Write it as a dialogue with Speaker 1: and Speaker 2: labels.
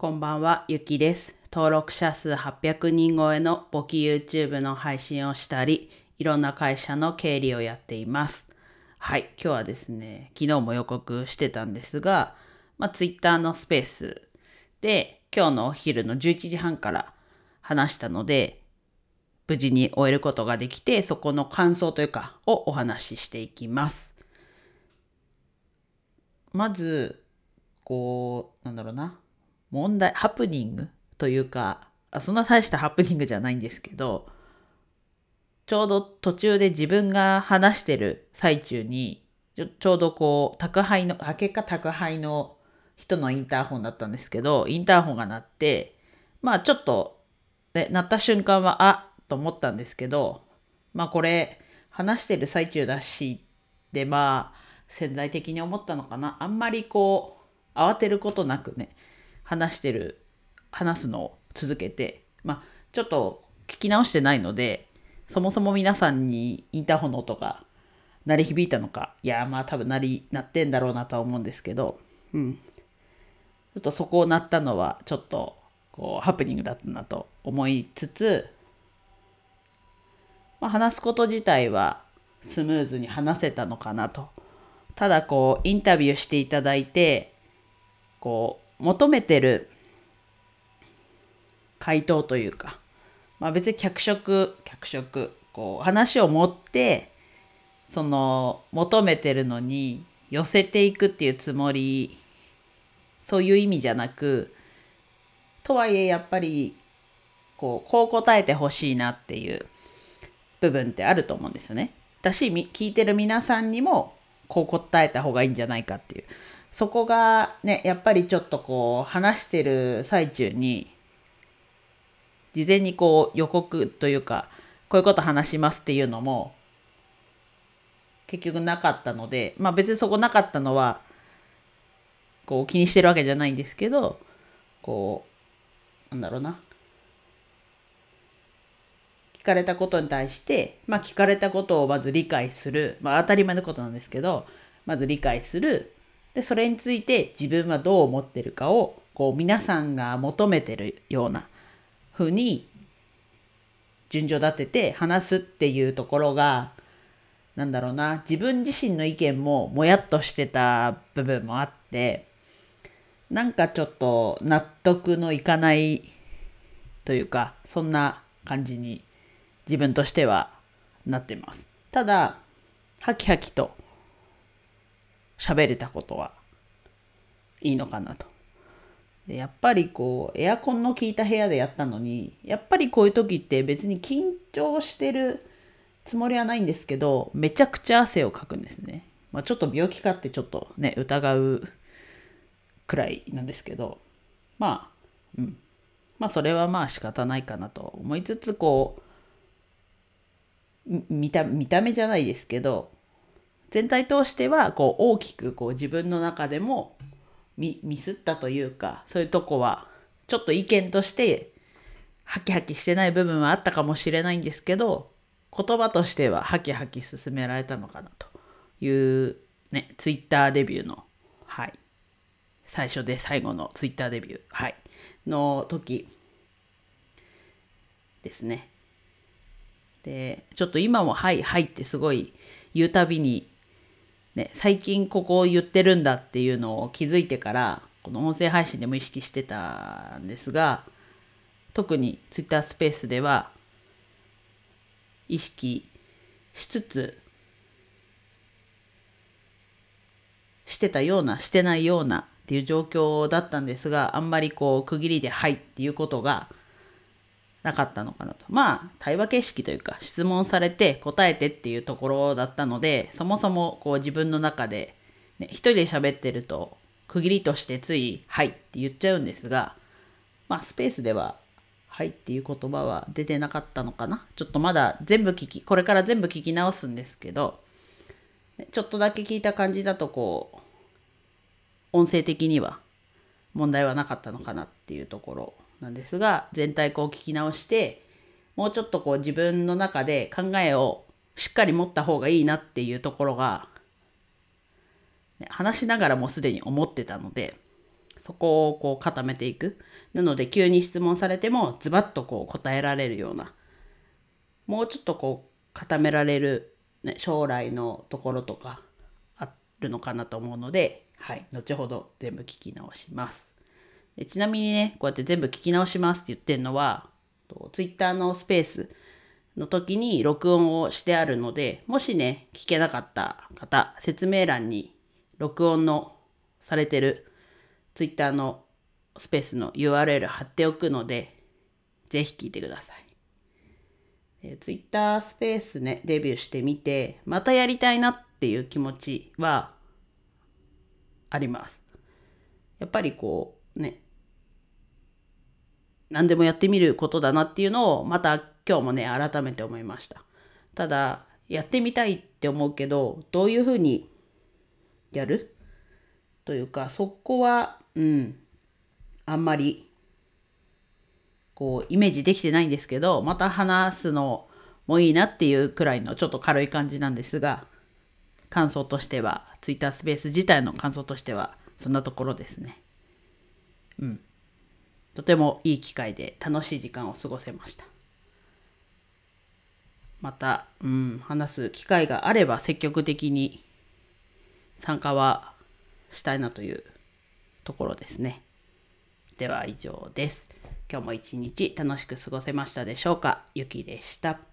Speaker 1: こんばんは、ゆきです。登録者数800人超えの簿記 YouTube の配信をしたり、いろんな会社の経理をやっています。はい、今日はですね、昨日も予告してたんですが、まあ、Twitter のスペースで、今日のお昼の11時半から話したので、無事に終えることができて、そこの感想というか、をお話ししていきます。まず、こう、なんだろうな。問題、ハプニングというか、あそんな大したハプニングじゃないんですけど、ちょうど途中で自分が話してる最中に、ちょちょうどこう、宅配の、あ、結果宅配の人のインターホンだったんですけど、インターホンが鳴って、まあちょっと、ね、鳴った瞬間は、あと思ったんですけど、まあこれ、話してる最中だし、でまあ、潜在的に思ったのかな。あんまりこう、慌てることなくね、話してる、話すのを続けて、まあ、ちょっと聞き直してないので、そもそも皆さんにインターホンの音が鳴り響いたのか、いや、まあ多分鳴り、鳴ってんだろうなとは思うんですけど、うん。ちょっとそこを鳴ったのは、ちょっと、こう、ハプニングだったなと思いつつ、まあ、話すこと自体はスムーズに話せたのかなと。ただこうインタビューしていただいてこう求めてる回答というか、まあ、別に脚色脚色こう話を持ってその求めてるのに寄せていくっていうつもりそういう意味じゃなくとはいえやっぱりこうこう答えてほしいなっていう部分ってあると思うんですよね。だし聞いてる皆さんにもこう答えた方がいいんじゃないかっていうそこがねやっぱりちょっとこう話してる最中に事前にこう予告というかこういうこと話しますっていうのも結局なかったのでまあ別にそこなかったのはこう気にしてるわけじゃないんですけどこうなんだろうな。聞かれたことに対して、まあ、聞かれたことをまず理解する、まあ、当たり前のことなんですけどまず理解する。でそれについて自分はどう思ってるかをこう皆さんが求めてるような風に順序立てて話すっていうところがなんだろうな自分自身の意見ももやっとしてた部分もあってなんかちょっと納得のいかないというかそんな感じに自分としてはなってます。ただ、ハキハキと喋れたことはいいのかなと。でやっぱりこう、エアコンの効いた部屋でやったのに、やっぱりこういう時って別に緊張してるつもりはないんですけど、めちゃくちゃ汗をかくんですね。まあ、ちょっと病気かってちょっとね、疑うくらいなんですけど、まあ、うん。まあそれはまあ仕方ないかなと思いつつ、こう、見た見た目じゃないですけど全体通してはこう大きくこう自分の中でもミミスったというかそういうとこはちょっと意見としてハキハキしてない部分はあったかもしれないんですけど言葉としてはハキハキ進められたのかなというねツイッターデビューのはい。最初で最後のツイッターデビューはいの時ですね。でちょっと今も「はいはい」ってすごい言うたびに、ね、最近ここを言ってるんだっていうのを気づいてからこの音声配信でも意識してたんですが特に Twitter スペースでは意識しつつしてたようなしてないようなっていう状況だったんですがあんまりこう区切りで「はい」っていうことがなかったのかなと。まあ、対話形式というか、質問されて答えてっていうところだったので、そもそもこう自分の中で、ね、一人で喋ってると、区切りとしてつい、はいって言っちゃうんですが、まあ、スペースでは、はいっていう言葉は出てなかったのかな。ちょっとまだ全部聞き、これから全部聞き直すんですけど、ちょっとだけ聞いた感じだと、こう、音声的には問題はなかったのかなっていうところなんですが全体こう聞き直してもうちょっとこう自分の中で考えをしっかり持った方がいいなっていうところが、ね、話しながらもすでに思ってたのでそこをこう固めていく。なので急に質問されてもズバッとこう答えられるような、もうちょっとこう固められる、ね、将来のところとかあるのかなと思うので、はい、後ほど全部聞き直します。でちなみにね、こうやって全部聞き直しますって言ってるのは、Twitter のスペースの時に録音をしてあるので、もしね、聞けなかった方、説明欄に録音のされてる Twitter のスペースの URL 貼っておくので、ぜひ聞いてください。Twitter スペースね、デビューしてみて、またやりたいなっていう気持ちはあります。やっぱりこう、ね、何でもやってみることだなっていうのをまた今日もね改めて思いました。ただやってみたいって思うけどどういうふうにやる？というかそこはうんあんまりこうイメージできてないんですけどまた話すのもいいなっていうくらいのちょっと軽い感じなんですが感想としては Twitter スペース自体の感想としてはそんなところですね。うん。とてもいい機会で楽しい時間を過ごせました。また、うん、話す機会があれば積極的に参加はしたいなというところですね。では以上です。今日も一日楽しく過ごせましたでしょうか？ゆきでした。